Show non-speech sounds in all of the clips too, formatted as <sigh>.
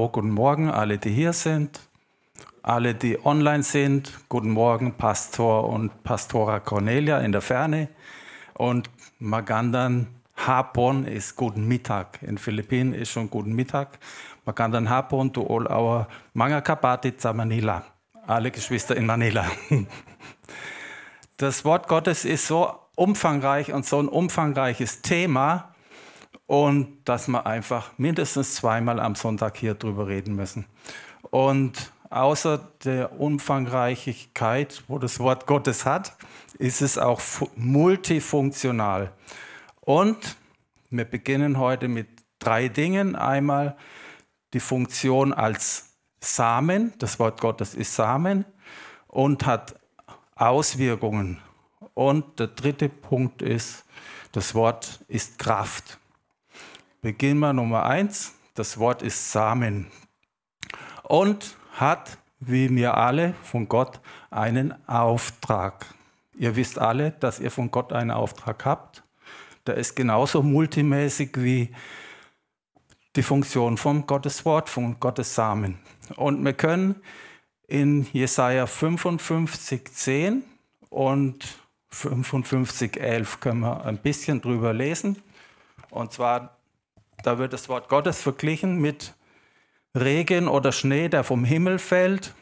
Oh, guten Morgen, alle, die hier sind, alle, die online sind. Guten Morgen, Pastor und Pastora Cornelia in der Ferne. Und Magandan Hapon ist guten Mittag. In Philippinen ist schon guten Mittag. Magandan Hapon to all our mga kapatid Manila. Alle Geschwister in Manila. <laughs> Das Wort Gottes ist so umfangreich und so ein umfangreiches Thema, und dass wir einfach mindestens zweimal am Sonntag hier drüber reden müssen. Und außer der Umfangreichkeit, wo das Wort Gottes hat, ist es auch multifunktional. Und wir beginnen heute mit drei Dingen. Einmal die Funktion als Samen, das Wort Gottes ist Samen und hat Auswirkungen. Und der dritte Punkt ist, das Wort ist Kraft. Beginnen wir Nummer eins. Das Wort ist Samen und hat, wie wir alle, von Gott einen Auftrag. Ihr wisst alle, dass ihr von Gott einen Auftrag habt. Der ist genauso multimäßig wie die Funktion von Gottes Wort, von Gottes Samen. Und wir können in Jesaja 55, 10 und 55, 11 können wir ein bisschen drüber lesen. Und zwar da wird das Wort Gottes verglichen mit Regen oder Schnee, der vom Himmel fällt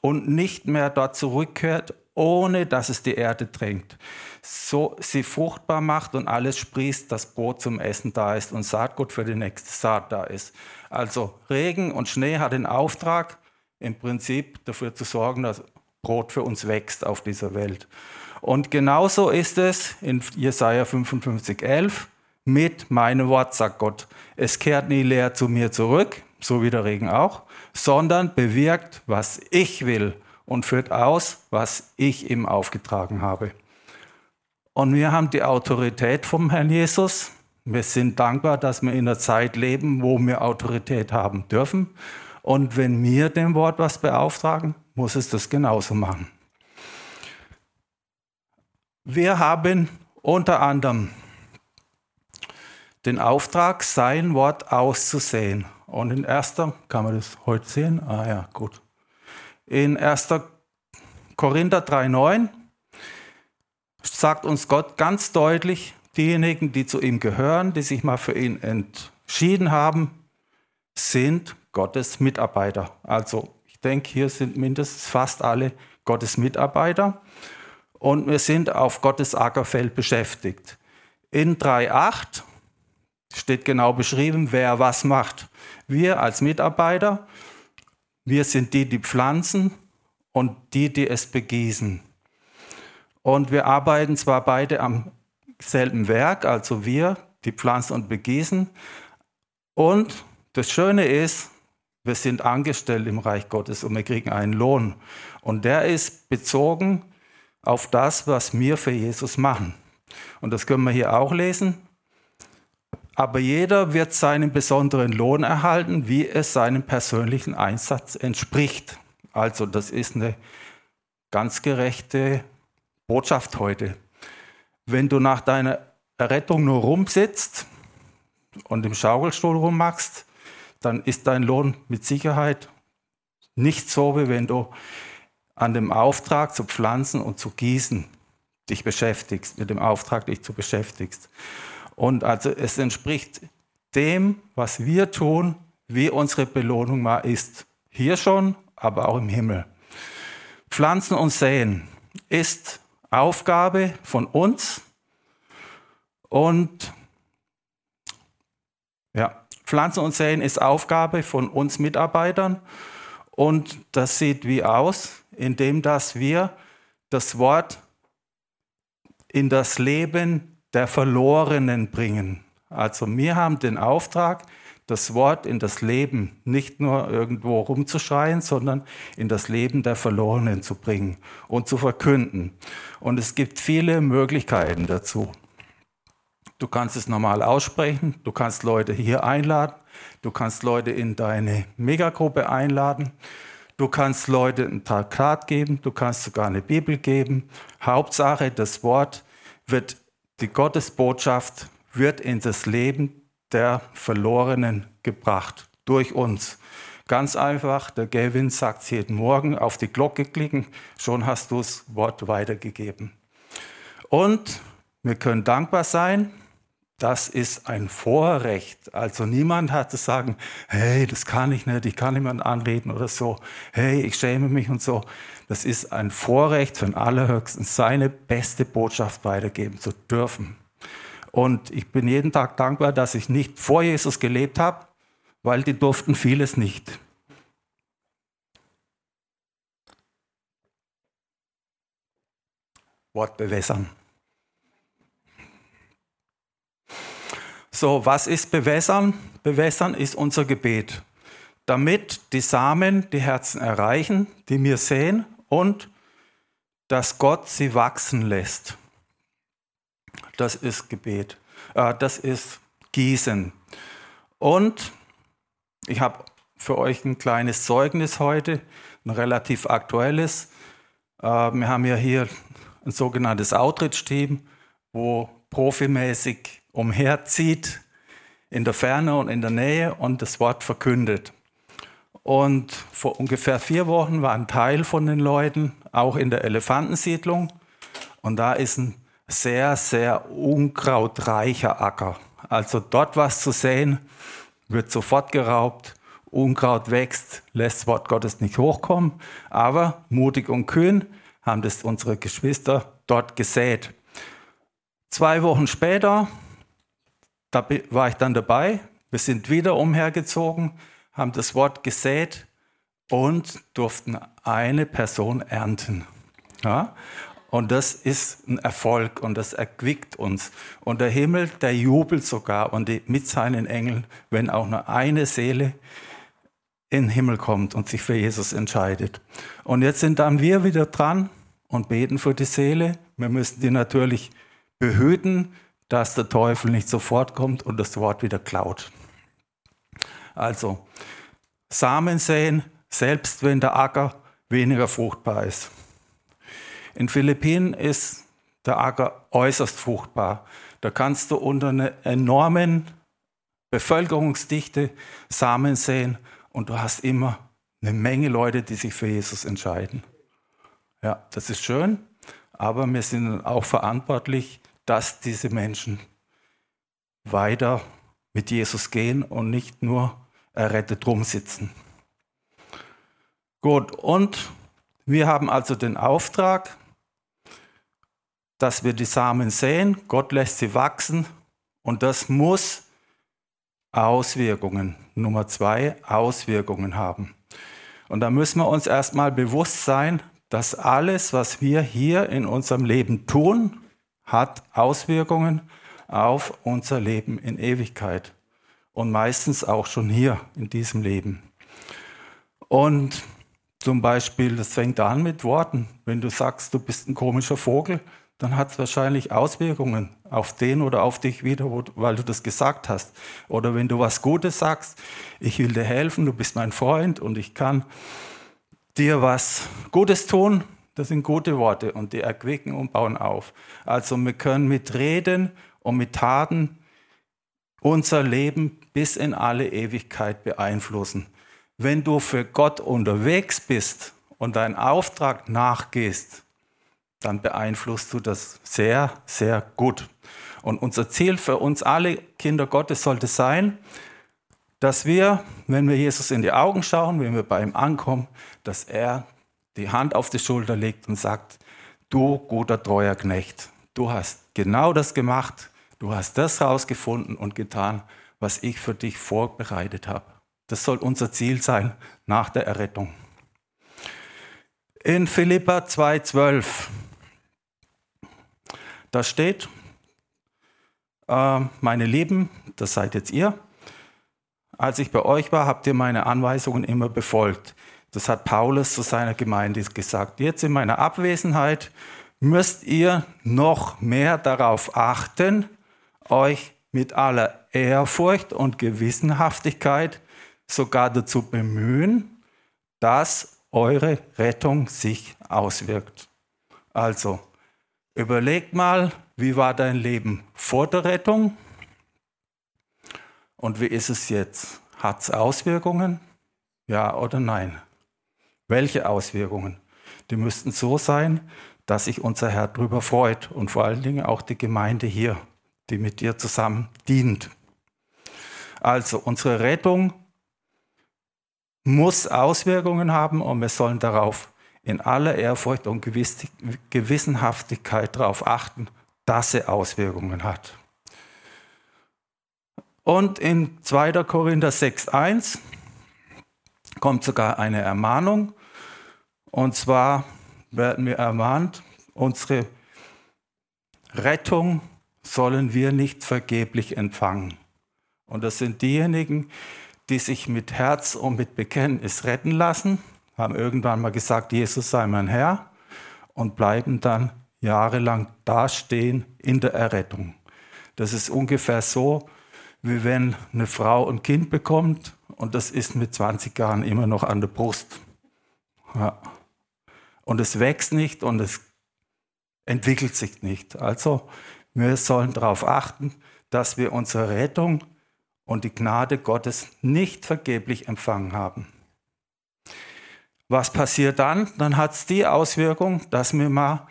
und nicht mehr dort zurückkehrt, ohne dass es die Erde drängt. So sie fruchtbar macht und alles sprießt, dass Brot zum Essen da ist und Saatgut für die nächste Saat da ist. Also Regen und Schnee hat den Auftrag, im Prinzip dafür zu sorgen, dass Brot für uns wächst auf dieser Welt. Und genauso ist es in Jesaja 55, 11 mit meinem Wort, sagt Gott. Es kehrt nie leer zu mir zurück, so wie der Regen auch, sondern bewirkt, was ich will und führt aus, was ich ihm aufgetragen habe. Und wir haben die Autorität vom Herrn Jesus. Wir sind dankbar, dass wir in einer Zeit leben, wo wir Autorität haben dürfen. Und wenn wir dem Wort was beauftragen, muss es das genauso machen. Wir haben unter anderem den Auftrag, sein Wort auszusehen. Und in 1. kann man das heute sehen? Ah ja, gut. In 1. Korinther 3,9 sagt uns Gott ganz deutlich, diejenigen, die zu ihm gehören, die sich mal für ihn entschieden haben, sind Gottes Mitarbeiter. Also ich denke, hier sind mindestens fast alle Gottes Mitarbeiter und wir sind auf Gottes Ackerfeld beschäftigt. In 3.8 steht genau beschrieben, wer was macht. Wir als Mitarbeiter, wir sind die, die pflanzen und die, die es begießen. Und wir arbeiten zwar beide am selben Werk, also wir, die pflanzen und begießen. Und das Schöne ist, wir sind angestellt im Reich Gottes und wir kriegen einen Lohn. Und der ist bezogen auf das, was wir für Jesus machen. Und das können wir hier auch lesen aber jeder wird seinen besonderen Lohn erhalten, wie es seinem persönlichen Einsatz entspricht. Also das ist eine ganz gerechte Botschaft heute. Wenn du nach deiner Errettung nur rumsitzt und im Schaukelstuhl rummachst, dann ist dein Lohn mit Sicherheit nicht so, wie wenn du an dem Auftrag zu pflanzen und zu gießen dich beschäftigst, mit dem Auftrag dich zu beschäftigst. Und also es entspricht dem, was wir tun, wie unsere Belohnung mal ist. Hier schon, aber auch im Himmel. Pflanzen und Säen ist Aufgabe von uns und ja, Pflanzen und Säen ist Aufgabe von uns Mitarbeitern und das sieht wie aus, indem dass wir das Wort in das Leben der Verlorenen bringen. Also wir haben den Auftrag, das Wort in das Leben nicht nur irgendwo rumzuschreien, sondern in das Leben der Verlorenen zu bringen und zu verkünden. Und es gibt viele Möglichkeiten dazu. Du kannst es normal aussprechen, du kannst Leute hier einladen, du kannst Leute in deine Megagruppe einladen, du kannst Leute ein Traktat geben, du kannst sogar eine Bibel geben. Hauptsache, das Wort wird die Gottesbotschaft wird in das Leben der Verlorenen gebracht durch uns. Ganz einfach, der Gavin sagt jeden Morgen, auf die Glocke klicken, schon hast du das Wort weitergegeben. Und wir können dankbar sein, das ist ein Vorrecht. Also niemand hat zu sagen, hey, das kann ich nicht, ich kann niemand anreden oder so, hey, ich schäme mich und so. Das ist ein Vorrecht von Allerhöchsten, seine beste Botschaft weitergeben zu dürfen. Und ich bin jeden Tag dankbar, dass ich nicht vor Jesus gelebt habe, weil die durften vieles nicht. Wort bewässern. So, was ist bewässern? Bewässern ist unser Gebet, damit die Samen die Herzen erreichen, die wir sehen und dass Gott sie wachsen lässt. Das ist Gebet. Äh, das ist Gießen. Und ich habe für euch ein kleines Zeugnis heute, ein relativ aktuelles. Äh, wir haben ja hier ein sogenanntes Autrittsteam, wo profimäßig umherzieht in der Ferne und in der Nähe und das Wort verkündet. Und vor ungefähr vier Wochen war ein Teil von den Leuten auch in der Elefantensiedlung. Und da ist ein sehr, sehr unkrautreicher Acker. Also dort was zu sehen, wird sofort geraubt. Unkraut wächst, lässt das Wort Gottes nicht hochkommen. Aber mutig und kühn haben das unsere Geschwister dort gesät. Zwei Wochen später, da war ich dann dabei, wir sind wieder umhergezogen, haben das Wort gesät und durften eine Person ernten. Ja? Und das ist ein Erfolg und das erquickt uns. Und der Himmel, der jubelt sogar und die, mit seinen Engeln, wenn auch nur eine Seele in den Himmel kommt und sich für Jesus entscheidet. Und jetzt sind dann wir wieder dran und beten für die Seele. Wir müssen die natürlich behüten, dass der Teufel nicht sofort kommt und das Wort wieder klaut. Also, Samen säen, selbst wenn der Acker weniger fruchtbar ist. In Philippinen ist der Acker äußerst fruchtbar. Da kannst du unter einer enormen Bevölkerungsdichte Samen säen und du hast immer eine Menge Leute, die sich für Jesus entscheiden. Ja, das ist schön, aber wir sind auch verantwortlich, dass diese Menschen weiter mit Jesus gehen und nicht nur errettet rumsitzen. Gut, und wir haben also den Auftrag, dass wir die Samen säen, Gott lässt sie wachsen und das muss Auswirkungen, Nummer zwei, Auswirkungen haben. Und da müssen wir uns erstmal bewusst sein, dass alles, was wir hier in unserem Leben tun, hat Auswirkungen auf unser Leben in Ewigkeit und meistens auch schon hier in diesem Leben. Und zum Beispiel, das fängt an mit Worten. Wenn du sagst, du bist ein komischer Vogel, dann hat es wahrscheinlich Auswirkungen auf den oder auf dich wieder, weil du das gesagt hast. Oder wenn du was Gutes sagst, ich will dir helfen, du bist mein Freund und ich kann dir was Gutes tun, das sind gute Worte und die erquicken und bauen auf. Also wir können mit Reden und mit Taten unser Leben bis in alle Ewigkeit beeinflussen. Wenn du für Gott unterwegs bist und deinen Auftrag nachgehst, dann beeinflusst du das sehr, sehr gut. Und unser Ziel für uns alle Kinder Gottes sollte sein, dass wir, wenn wir Jesus in die Augen schauen, wenn wir bei ihm ankommen, dass er die Hand auf die Schulter legt und sagt, du guter treuer Knecht, du hast genau das gemacht, du hast das herausgefunden und getan, was ich für dich vorbereitet habe. Das soll unser Ziel sein nach der Errettung. In Philippa 2,12 da steht, äh, meine Lieben, das seid jetzt ihr, als ich bei euch war, habt ihr meine Anweisungen immer befolgt. Das hat Paulus zu seiner Gemeinde gesagt. Jetzt in meiner Abwesenheit müsst ihr noch mehr darauf achten, euch mit aller Ehrfurcht und Gewissenhaftigkeit sogar dazu bemühen, dass eure Rettung sich auswirkt. Also, Überleg mal, wie war dein Leben vor der Rettung und wie ist es jetzt? Hat es Auswirkungen? Ja oder nein? Welche Auswirkungen? Die müssten so sein, dass sich unser Herr darüber freut und vor allen Dingen auch die Gemeinde hier, die mit dir zusammen dient. Also unsere Rettung muss Auswirkungen haben und wir sollen darauf in aller Ehrfurcht und Gewissenhaftigkeit darauf achten, dass sie Auswirkungen hat. Und in 2. Korinther 6.1 kommt sogar eine Ermahnung. Und zwar werden wir ermahnt, unsere Rettung sollen wir nicht vergeblich empfangen. Und das sind diejenigen, die sich mit Herz und mit Bekenntnis retten lassen, haben irgendwann mal gesagt, Jesus sei mein Herr und bleiben dann jahrelang dastehen in der Errettung. Das ist ungefähr so, wie wenn eine Frau ein Kind bekommt und das ist mit 20 Jahren immer noch an der Brust. Ja. Und es wächst nicht und es entwickelt sich nicht. Also wir sollen darauf achten, dass wir unsere Rettung und die Gnade Gottes nicht vergeblich empfangen haben. Was passiert dann? Dann hat es die Auswirkung, dass wir mal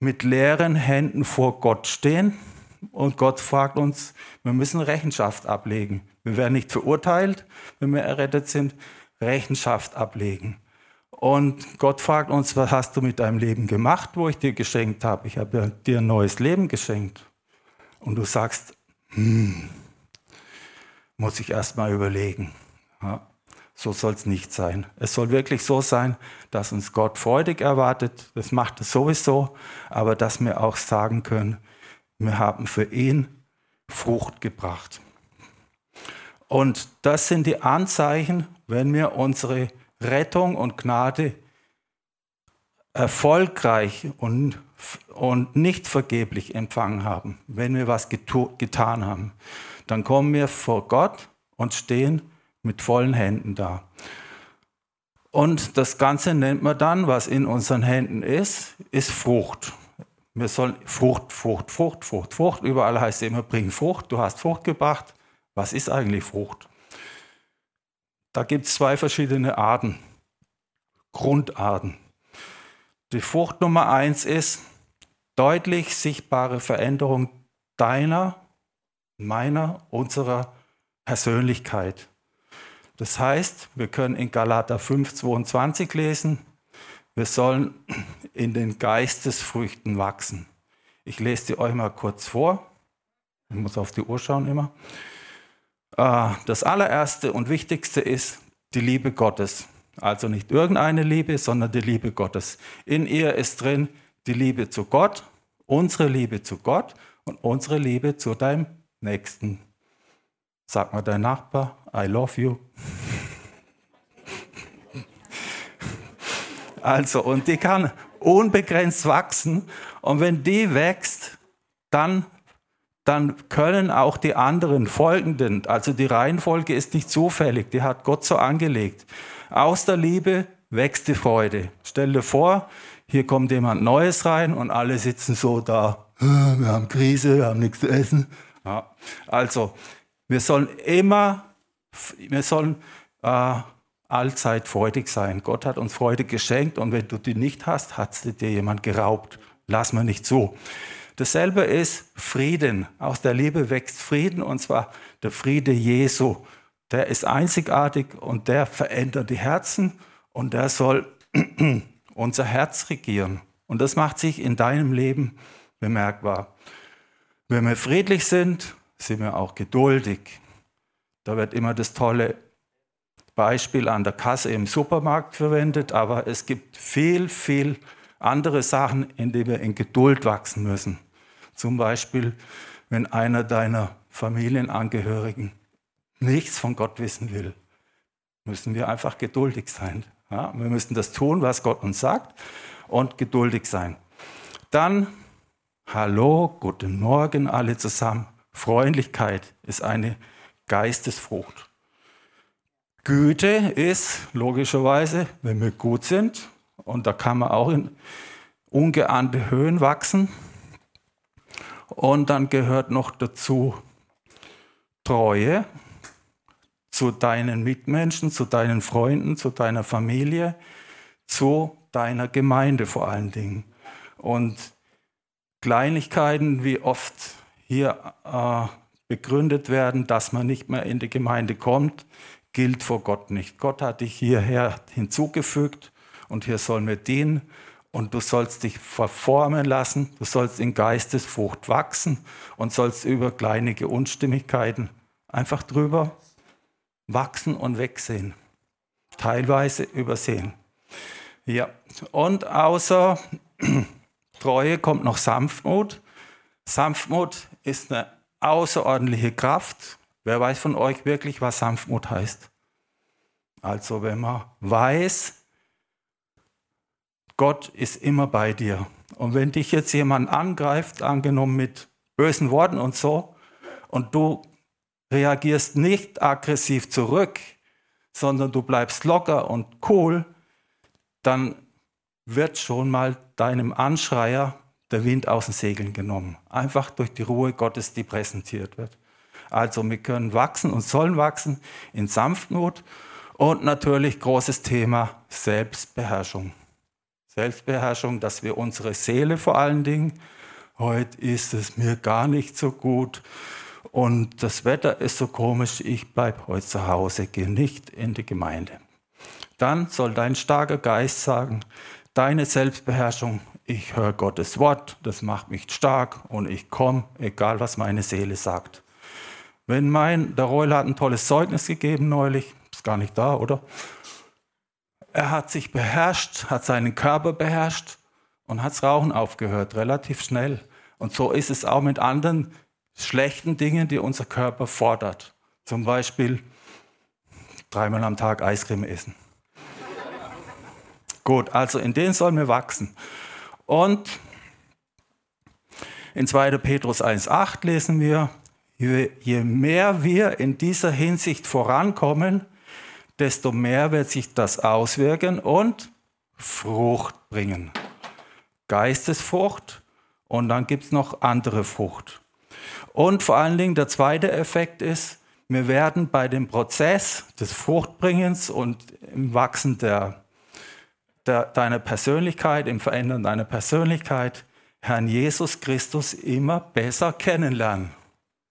mit leeren Händen vor Gott stehen und Gott fragt uns, wir müssen Rechenschaft ablegen. Wir werden nicht verurteilt, wenn wir errettet sind, Rechenschaft ablegen. Und Gott fragt uns, was hast du mit deinem Leben gemacht, wo ich dir geschenkt habe? Ich habe dir ein neues Leben geschenkt. Und du sagst, hm, muss ich erst mal überlegen. Ja, so soll es nicht sein. Es soll wirklich so sein, dass uns Gott freudig erwartet. Das macht es sowieso. Aber dass wir auch sagen können, wir haben für ihn Frucht gebracht. Und das sind die Anzeichen, wenn wir unsere Rettung und Gnade erfolgreich und, und nicht vergeblich empfangen haben, wenn wir was getan haben dann kommen wir vor Gott und stehen mit vollen Händen da. Und das Ganze nennt man dann, was in unseren Händen ist, ist Frucht. Wir sollen Frucht, Frucht, Frucht, Frucht, Frucht. Überall heißt es immer, bring Frucht. Du hast Frucht gebracht. Was ist eigentlich Frucht? Da gibt es zwei verschiedene Arten, Grundarten. Die Frucht Nummer eins ist deutlich sichtbare Veränderung deiner meiner, unserer Persönlichkeit. Das heißt, wir können in Galater 5, 22 lesen, wir sollen in den Geistesfrüchten wachsen. Ich lese die euch mal kurz vor. Ich muss auf die Uhr schauen immer. Äh, das allererste und wichtigste ist die Liebe Gottes. Also nicht irgendeine Liebe, sondern die Liebe Gottes. In ihr ist drin die Liebe zu Gott, unsere Liebe zu Gott und unsere Liebe zu deinem Nächsten. Sag mal dein Nachbar, I love you. <laughs> Also, und die kann unbegrenzt wachsen. Und wenn die wächst, dann, dann können auch die anderen folgenden, also die Reihenfolge ist nicht zufällig, die hat Gott so angelegt. Aus der Liebe wächst die Freude. Stell dir vor, hier kommt jemand Neues rein und alle sitzen so da, wir haben Krise, wir haben nichts zu essen. Ja, also, wir sollen immer, wir sollen äh, allzeit freudig sein. Gott hat uns Freude geschenkt und wenn du die nicht hast, hat dir jemand geraubt. Lass mir nicht zu. Dasselbe ist Frieden. Aus der Liebe wächst Frieden und zwar der Friede Jesu. Der ist einzigartig und der verändert die Herzen und der soll <clears throat> unser Herz regieren. Und das macht sich in deinem Leben bemerkbar. Wenn wir friedlich sind, sind wir auch geduldig. Da wird immer das tolle Beispiel an der Kasse im Supermarkt verwendet, aber es gibt viel, viel andere Sachen, in denen wir in Geduld wachsen müssen. Zum Beispiel, wenn einer deiner Familienangehörigen nichts von Gott wissen will, müssen wir einfach geduldig sein. Ja, wir müssen das tun, was Gott uns sagt und geduldig sein. Dann Hallo, guten Morgen alle zusammen. Freundlichkeit ist eine Geistesfrucht. Güte ist logischerweise, wenn wir gut sind, und da kann man auch in ungeahnte Höhen wachsen. Und dann gehört noch dazu Treue, zu deinen Mitmenschen, zu deinen Freunden, zu deiner Familie, zu deiner Gemeinde vor allen Dingen. Und Kleinigkeiten, wie oft hier äh, begründet werden, dass man nicht mehr in die Gemeinde kommt, gilt vor Gott nicht. Gott hat dich hierher hinzugefügt und hier sollen wir dienen und du sollst dich verformen lassen, du sollst in Geistesfrucht wachsen und sollst über kleinige Unstimmigkeiten einfach drüber wachsen und wegsehen, teilweise übersehen. Ja, und außer <clears throat> Treue kommt noch Sanftmut. Sanftmut ist eine außerordentliche Kraft. Wer weiß von euch wirklich, was Sanftmut heißt? Also wenn man weiß, Gott ist immer bei dir. Und wenn dich jetzt jemand angreift, angenommen mit bösen Worten und so, und du reagierst nicht aggressiv zurück, sondern du bleibst locker und cool, dann wird schon mal deinem Anschreier der Wind aus den Segeln genommen. Einfach durch die Ruhe Gottes, die präsentiert wird. Also wir können wachsen und sollen wachsen in Sanftmut und natürlich großes Thema Selbstbeherrschung. Selbstbeherrschung, dass wir unsere Seele vor allen Dingen, heute ist es mir gar nicht so gut und das Wetter ist so komisch, ich bleibe heute zu Hause, gehe nicht in die Gemeinde. Dann soll dein starker Geist sagen, deine Selbstbeherrschung, ich höre Gottes Wort, das macht mich stark und ich komme, egal was meine Seele sagt. Wenn mein, der Reul hat ein tolles Zeugnis gegeben neulich, ist gar nicht da, oder? Er hat sich beherrscht, hat seinen Körper beherrscht und hat das Rauchen aufgehört, relativ schnell. Und so ist es auch mit anderen schlechten Dingen, die unser Körper fordert. Zum Beispiel dreimal am Tag Eiscreme essen. Gut, also in denen sollen wir wachsen. Und in 2. Petrus 1.8 lesen wir, je mehr wir in dieser Hinsicht vorankommen, desto mehr wird sich das auswirken und Frucht bringen. Geistesfrucht und dann gibt es noch andere Frucht. Und vor allen Dingen der zweite Effekt ist, wir werden bei dem Prozess des Fruchtbringens und im Wachsen der, der, deiner Persönlichkeit, im Verändern deiner Persönlichkeit, Herrn Jesus Christus immer besser kennenlernen.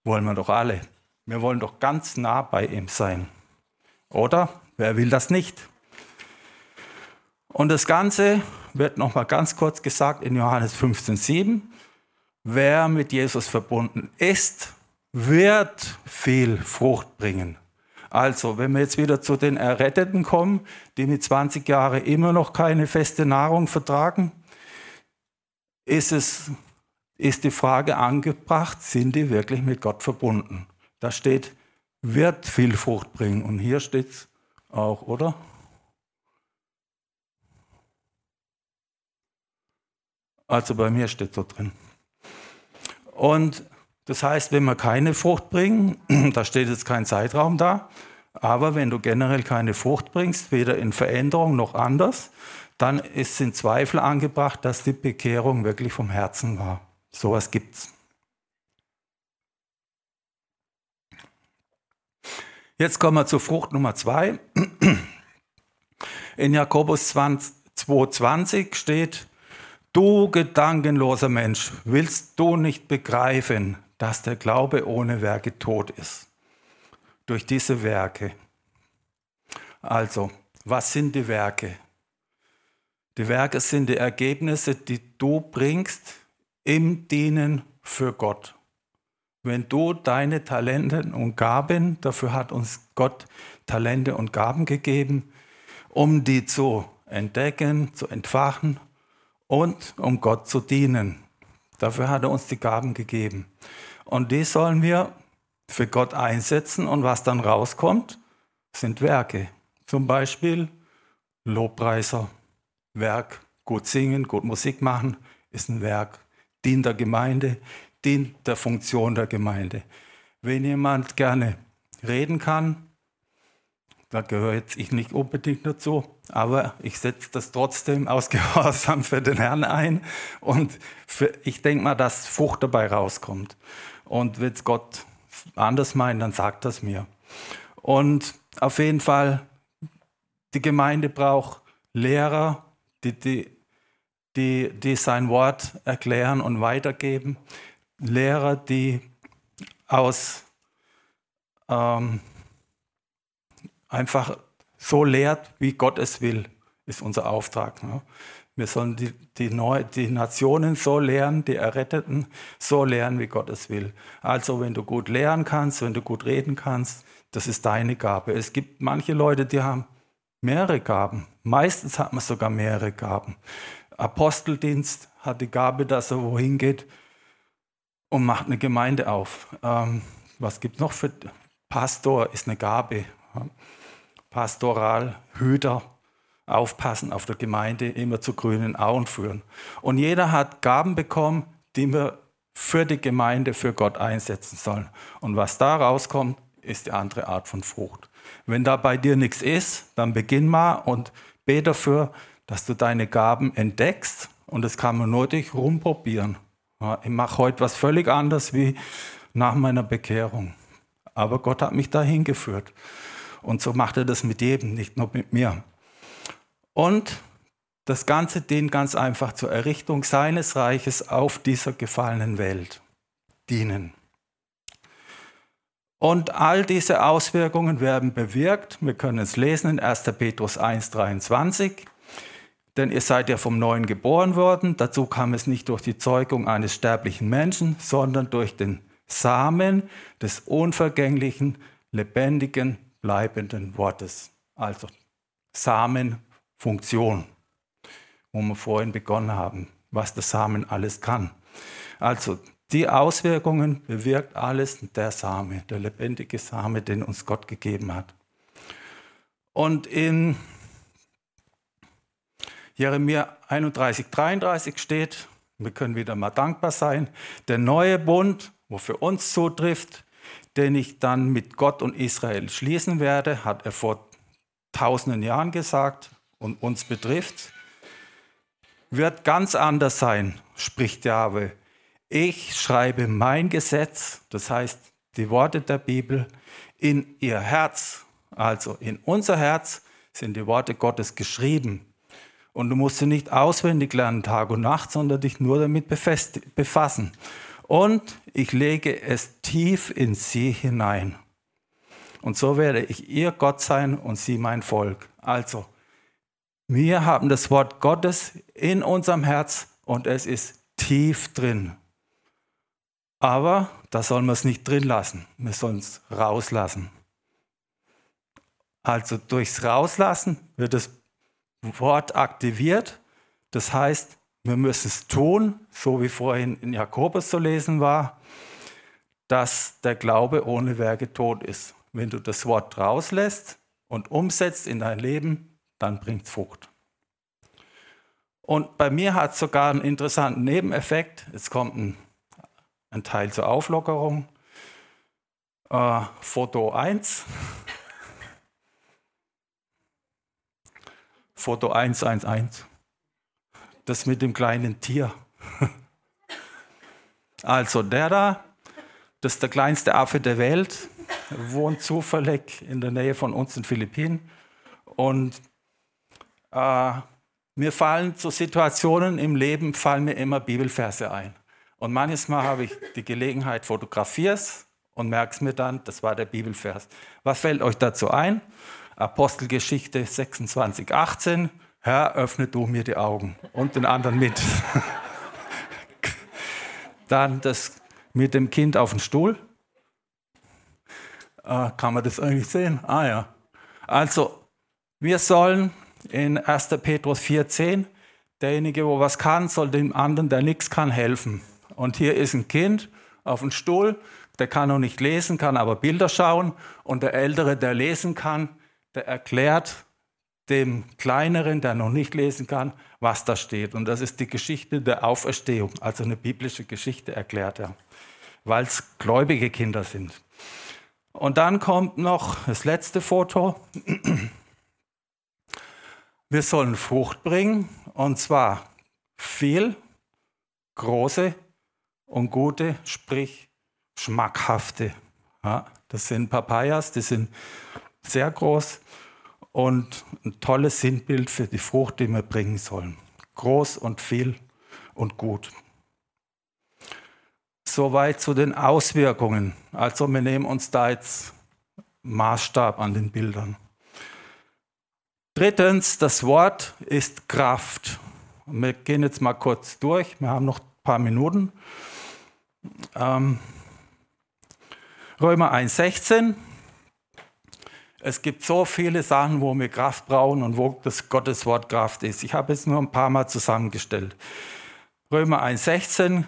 Wollen wir doch alle. Wir wollen doch ganz nah bei ihm sein. Oder? Wer will das nicht? Und das Ganze wird nochmal ganz kurz gesagt in Johannes 15,7. Wer mit Jesus verbunden ist, wird viel Frucht bringen. Also, wenn wir jetzt wieder zu den Erretteten kommen, die mit 20 Jahren immer noch keine feste Nahrung vertragen, ist, es, ist die Frage angebracht, sind die wirklich mit Gott verbunden? Da steht, wird viel Frucht bringen. Und hier steht es auch, oder? Also bei mir steht so drin. Und das heißt, wenn wir keine Frucht bringen, <clears throat> da steht jetzt kein Zeitraum da, aber wenn du generell keine Frucht bringst, weder in Veränderung noch anders, dann ist in Zweifel angebracht, dass die Bekehrung wirklich vom Herzen war. Sowas gibt's. Jetzt kommen wir zur Frucht Nummer zwei. In Jakobus 2,20 steht, du gedankenloser Mensch, willst du nicht begreifen, dass der Glaube ohne Werke tot ist? Durch diese Werke. Also, was sind die Werke? Die Werke sind die Ergebnisse, die du bringst im Dienen für Gott wenn du deine Talente und Gaben, dafür hat uns Gott Talente und Gaben gegeben, um die zu entdecken, zu entfachen und um Gott zu dienen. Dafür hat er uns die Gaben gegeben. Und die sollen wir für Gott einsetzen und was dann rauskommt, sind Werke. Zum Beispiel Lobpreiser, Werk, gut singen, gut Musik machen, ist ein Werk. Dient der Gemeinde, dient der Funktion der Gemeinde. Wenn jemand gerne reden kann, da gehöre jetzt ich nicht unbedingt dazu, aber ich setze das trotzdem <laughs> aus Gehorsam für den Herrn ein und für, ich denke mal, dass Frucht dabei rauskommt. Und wenn es Gott anders meint, dann sagt das mir. Und auf jeden Fall, die Gemeinde braucht Lehrer, die, die, die, die sein Wort erklären und weitergeben. Lehrer, die aus ähm, einfach so lehrt, wie Gott es will, ist unser Auftrag. Ne? Wir sollen die, die, Neu die Nationen so lehren, die Erretteten so lehren, wie Gott es will. Also wenn du gut lehren kannst, wenn du gut reden kannst, das ist deine Gabe. Es gibt manche Leute, die haben mehrere Gaben. Meistens hat man sogar mehrere Gaben. Aposteldienst hat die Gabe, dass er wohin geht und macht eine Gemeinde auf. Ähm, was gibt noch für Pastor ist eine Gabe. Pastoral, Hüter, aufpassen auf der Gemeinde, immer zu grünen Auen führen. Und jeder hat Gaben bekommen, die wir für die Gemeinde, für Gott einsetzen sollen. Und was da rauskommt, ist die andere Art von Frucht. Wenn da bei dir nichts ist, dann beginn mal und bete dafür, dass du deine Gaben entdeckst. Und das kann man nur durch rumprobieren. Ich mache heute was völlig anderes wie nach meiner Bekehrung. Aber Gott hat mich dahin geführt. Und so macht er das mit jedem, nicht nur mit mir. Und das Ganze dient ganz einfach zur Errichtung seines Reiches auf dieser gefallenen Welt. Dienen. Und all diese Auswirkungen werden bewirkt. Wir können es lesen in 1. Petrus 1, 23. Denn ihr seid ja vom Neuen geboren worden. Dazu kam es nicht durch die Zeugung eines sterblichen Menschen, sondern durch den Samen des unvergänglichen, lebendigen, bleibenden Wortes. Also Samenfunktion, wo wir vorhin begonnen haben, was der Samen alles kann. Also die Auswirkungen bewirkt alles der Same, der lebendige Same, den uns Gott gegeben hat. Und in Jeremia 31, 33 steht, wir können wieder mal dankbar sein, der neue Bund, wo für uns zutrifft, den ich dann mit Gott und Israel schließen werde, hat er vor tausenden Jahren gesagt und uns betrifft, wird ganz anders sein, spricht Jahwe ich schreibe mein Gesetz, das heißt die Worte der Bibel, in ihr Herz. Also in unser Herz sind die Worte Gottes geschrieben. Und du musst sie nicht auswendig lernen, Tag und Nacht, sondern dich nur damit befassen. Und ich lege es tief in sie hinein. Und so werde ich ihr Gott sein und sie mein Volk. Also, wir haben das Wort Gottes in unserem Herz und es ist tief drin. Aber da sollen wir es nicht drin lassen. Wir sollen es rauslassen. Also durchs Rauslassen wird das Wort aktiviert. Das heißt, wir müssen es tun, so wie vorhin in Jakobus zu lesen war, dass der Glaube ohne Werke tot ist. Wenn du das Wort rauslässt und umsetzt in dein Leben, dann bringt es Frucht. Und bei mir hat es sogar einen interessanten Nebeneffekt. Es kommt ein ein Teil zur Auflockerung. Äh, Foto 1. Foto 111. Das mit dem kleinen Tier. <laughs> Also der da, das ist der kleinste Affe der Welt, wohnt zufällig in der Nähe von uns in Philippinen. Und äh, mir fallen zu Situationen im Leben, fallen mir immer Bibelverse ein. Und manches Mal habe ich die Gelegenheit, fotografier's und merke es mir dann, das war der Bibelvers. Was fällt euch dazu ein? Apostelgeschichte 26, 18. Herr, öffne du mir die Augen und den anderen mit. <laughs> dann das mit dem Kind auf dem Stuhl. Äh, kann man das eigentlich sehen? Ah ja. Also, wir sollen in 1. Petrus 4,10, derjenige, wo was kann, soll dem anderen, der nichts kann, helfen. Und hier ist ein Kind auf dem Stuhl, der kann noch nicht lesen, kann aber Bilder schauen. Und der Ältere, der lesen kann, der erklärt dem Kleineren, der noch nicht lesen kann, was da steht. Und das ist die Geschichte der Auferstehung, also eine biblische Geschichte erklärt er, weil es gläubige Kinder sind. Und dann kommt noch das letzte Foto. Wir sollen Frucht bringen, und zwar viel, große und gute, sprich schmackhafte. Ja, Das sind Papayas, die sind sehr groß und ein tolles Sinnbild für die Frucht, die wir bringen sollen. Groß und viel und gut. Soweit zu den Auswirkungen. Also wir nehmen uns da jetzt Maßstab an den Bildern. Drittens, das Wort ist Kraft. Wir gehen jetzt mal kurz durch. Wir haben noch ein paar Minuten. Ähm, Römer 1,16. Es gibt so viele Sachen, wo wir Kraft brauchen und wo das Gottes Wort Kraft ist. Ich habe jetzt nur ein paar Mal zusammengestellt. Römer 1,16.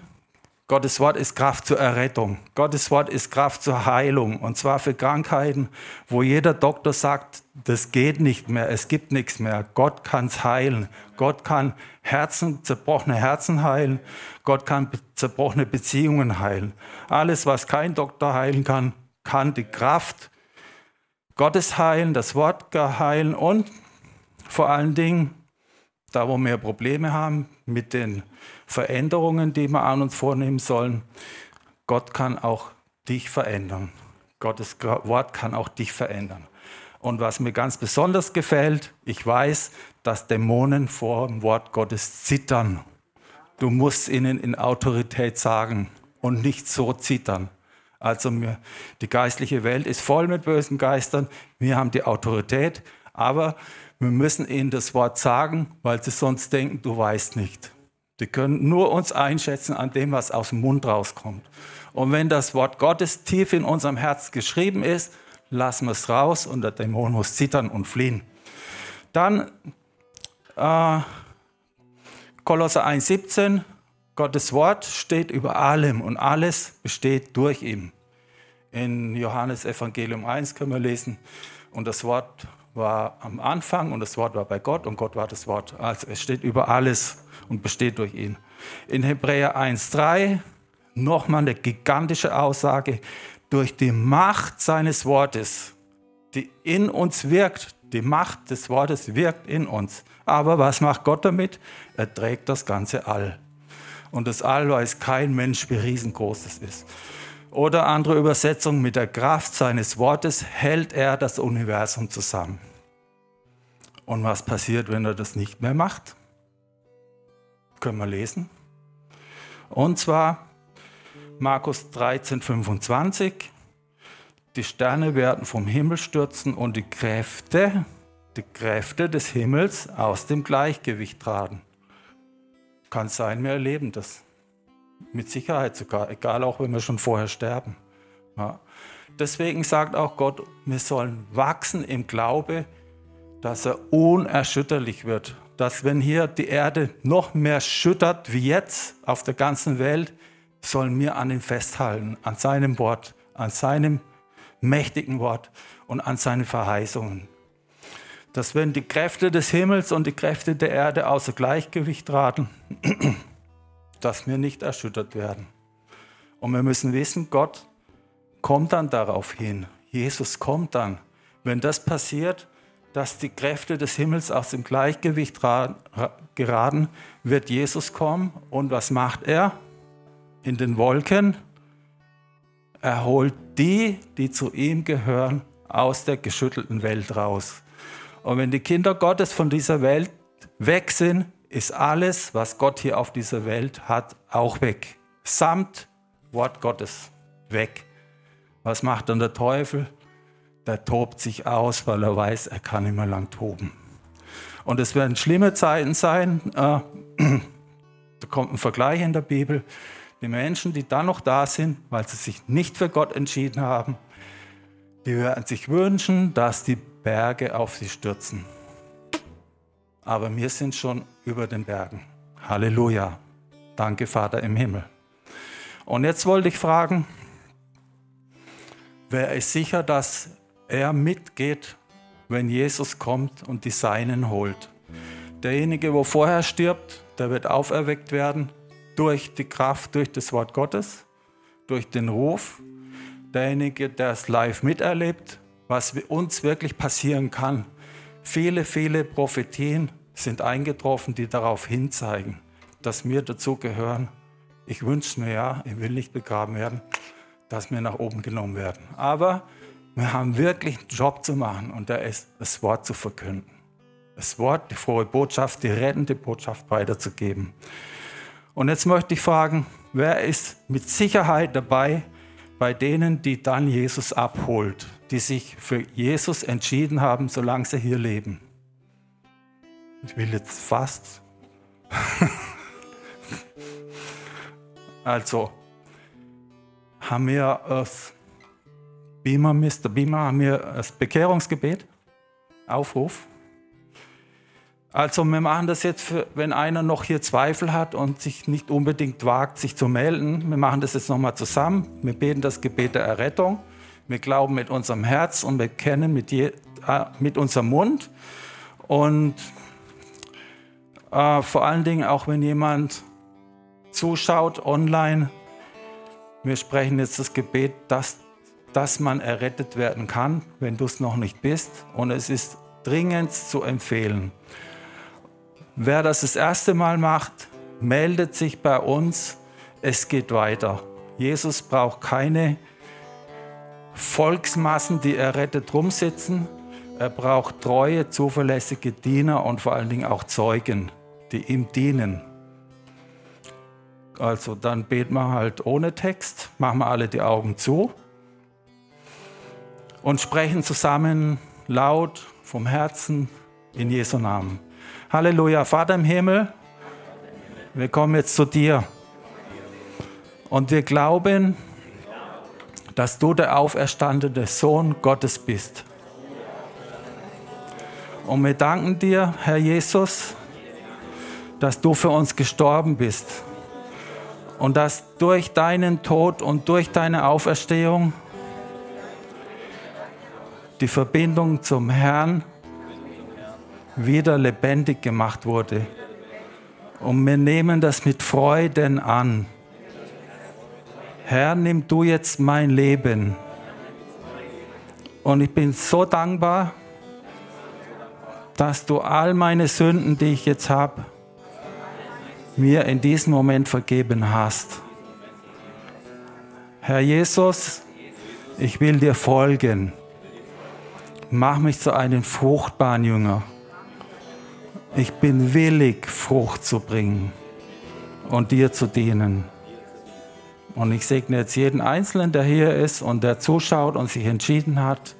Gottes Wort ist Kraft zur Errettung. Gottes Wort ist Kraft zur Heilung. Und zwar für Krankheiten, wo jeder Doktor sagt, das geht nicht mehr, es gibt nichts mehr. Gott kann es heilen. Gott kann Herzen, zerbrochene Herzen heilen. Gott kann zerbrochene Beziehungen heilen. Alles, was kein Doktor heilen kann, kann die Kraft Gottes heilen, das Wort heilen und vor allen Dingen, da wo wir Probleme haben mit den Veränderungen, die wir an uns vornehmen sollen. Gott kann auch dich verändern. Gottes Wort kann auch dich verändern. Und was mir ganz besonders gefällt, ich weiß, dass Dämonen vor dem Wort Gottes zittern. Du musst ihnen in Autorität sagen und nicht so zittern. Also die geistliche Welt ist voll mit bösen Geistern. Wir haben die Autorität, aber wir müssen ihnen das Wort sagen, weil sie sonst denken, du weißt nicht. Die können nur uns einschätzen an dem, was aus dem Mund rauskommt. Und wenn das Wort Gottes tief in unserem Herz geschrieben ist, lassen wir es raus und der Dämon muss zittern und fliehen. Dann äh, Kolosser 1,17, Gottes Wort steht über allem und alles besteht durch ihn. In Johannes Evangelium 1 können wir lesen, und das Wort war am Anfang und das Wort war bei Gott und Gott war das Wort. Also es steht über alles und besteht durch ihn. In Hebräer 1.3 nochmal eine gigantische Aussage. Durch die Macht seines Wortes, die in uns wirkt, die Macht des Wortes wirkt in uns. Aber was macht Gott damit? Er trägt das ganze All. Und das All weiß kein Mensch, wie riesengroß es ist. Oder andere Übersetzung, mit der Kraft seines Wortes hält er das Universum zusammen. Und was passiert, wenn er das nicht mehr macht? Können wir lesen. Und zwar Markus 13, 25. Die Sterne werden vom Himmel stürzen und die Kräfte, die Kräfte des Himmels aus dem Gleichgewicht tragen. Kann sein, wir erleben das. Mit Sicherheit sogar, egal auch wenn wir schon vorher sterben. Ja. Deswegen sagt auch Gott, wir sollen wachsen im Glaube, dass er unerschütterlich wird dass wenn hier die Erde noch mehr schüttert wie jetzt auf der ganzen Welt, sollen wir an ihm festhalten, an seinem Wort, an seinem mächtigen Wort und an seinen Verheißungen. Dass wenn die Kräfte des Himmels und die Kräfte der Erde außer Gleichgewicht traten, <clears throat> dass wir nicht erschüttert werden. Und wir müssen wissen, Gott kommt dann darauf hin. Jesus kommt dann. Wenn das passiert, dass die Kräfte des Himmels aus dem Gleichgewicht geraten, wird Jesus kommen. Und was macht er? In den Wolken. Er holt die, die zu ihm gehören, aus der geschüttelten Welt raus. Und wenn die Kinder Gottes von dieser Welt weg sind, ist alles, was Gott hier auf dieser Welt hat, auch weg. Samt Wort Gottes weg. Was macht dann der Teufel? der tobt sich aus, weil er weiß, er kann immer lang toben. Und es werden schlimme Zeiten sein. Äh, <clears throat> da kommt ein Vergleich in der Bibel. Die Menschen, die dann noch da sind, weil sie sich nicht für Gott entschieden haben, die werden sich wünschen, dass die Berge auf sie stürzen. Aber wir sind schon über den Bergen. Halleluja. Danke, Vater im Himmel. Und jetzt wollte ich fragen, wer ist sicher, dass er mitgeht, wenn Jesus kommt und die Seinen holt. Derjenige, wo vorher stirbt, der wird auferweckt werden durch die Kraft, durch das Wort Gottes, durch den Ruf. Derjenige, der es live miterlebt, was uns wirklich passieren kann. Viele, viele Prophetien sind eingetroffen, die darauf hinzeigen, dass wir dazu gehören. Ich wünsche mir ja, ich will nicht begraben werden, dass wir nach oben genommen werden. Aber wir haben wirklich einen Job zu machen und der ist, das Wort zu verkünden. Das Wort, die frohe Botschaft, die rettende Botschaft weiterzugeben. Und jetzt möchte ich fragen, wer ist mit Sicherheit dabei bei denen, die dann Jesus abholt, die sich für Jesus entschieden haben, solange sie hier leben? Ich will jetzt fast. <laughs> also, haben wir das Beamer, Mr. Beamer, haben wir das Bekehrungsgebet, Aufruf. Also wir machen das jetzt, für, wenn einer noch hier Zweifel hat und sich nicht unbedingt wagt, sich zu melden. Wir machen das jetzt nochmal zusammen. Wir beten das Gebet der Errettung. Wir glauben mit unserem Herz und wir kennen mit, je, äh, mit unserem Mund. Und äh, vor allen Dingen auch, wenn jemand zuschaut online, wir sprechen jetzt das Gebet, dass, dass man errettet werden kann, wenn du es noch nicht bist. Und es ist dringend zu empfehlen. Wer das das erste Mal macht, meldet sich bei uns. Es geht weiter. Jesus braucht keine Volksmassen, die errettet rumsitzen. Er braucht treue, zuverlässige Diener und vor allen Dingen auch Zeugen, die ihm dienen. Also dann beten wir halt ohne Text, machen wir alle die Augen zu und sprechen zusammen laut vom Herzen in Jesu Namen. Halleluja, Vater im Himmel, wir kommen jetzt zu dir. Und wir glauben, dass du der auferstandene Sohn Gottes bist. Und wir danken dir, Herr Jesus, dass du für uns gestorben bist und dass durch deinen Tod und durch deine Auferstehung die Verbindung zum Herrn wieder lebendig gemacht wurde. Und wir nehmen das mit Freuden an. Herr, nimm du jetzt mein Leben. Und ich bin so dankbar, dass du all meine Sünden, die ich jetzt habe, mir in diesem Moment vergeben hast. Herr Jesus, ich will dir folgen. Mach mich zu einem fruchtbaren Jünger. Ich bin willig, Frucht zu bringen und dir zu dienen. Und ich segne jetzt jeden Einzelnen, der hier ist und der zuschaut und sich entschieden hat.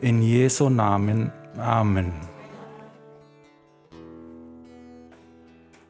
In Jesu Namen. Amen.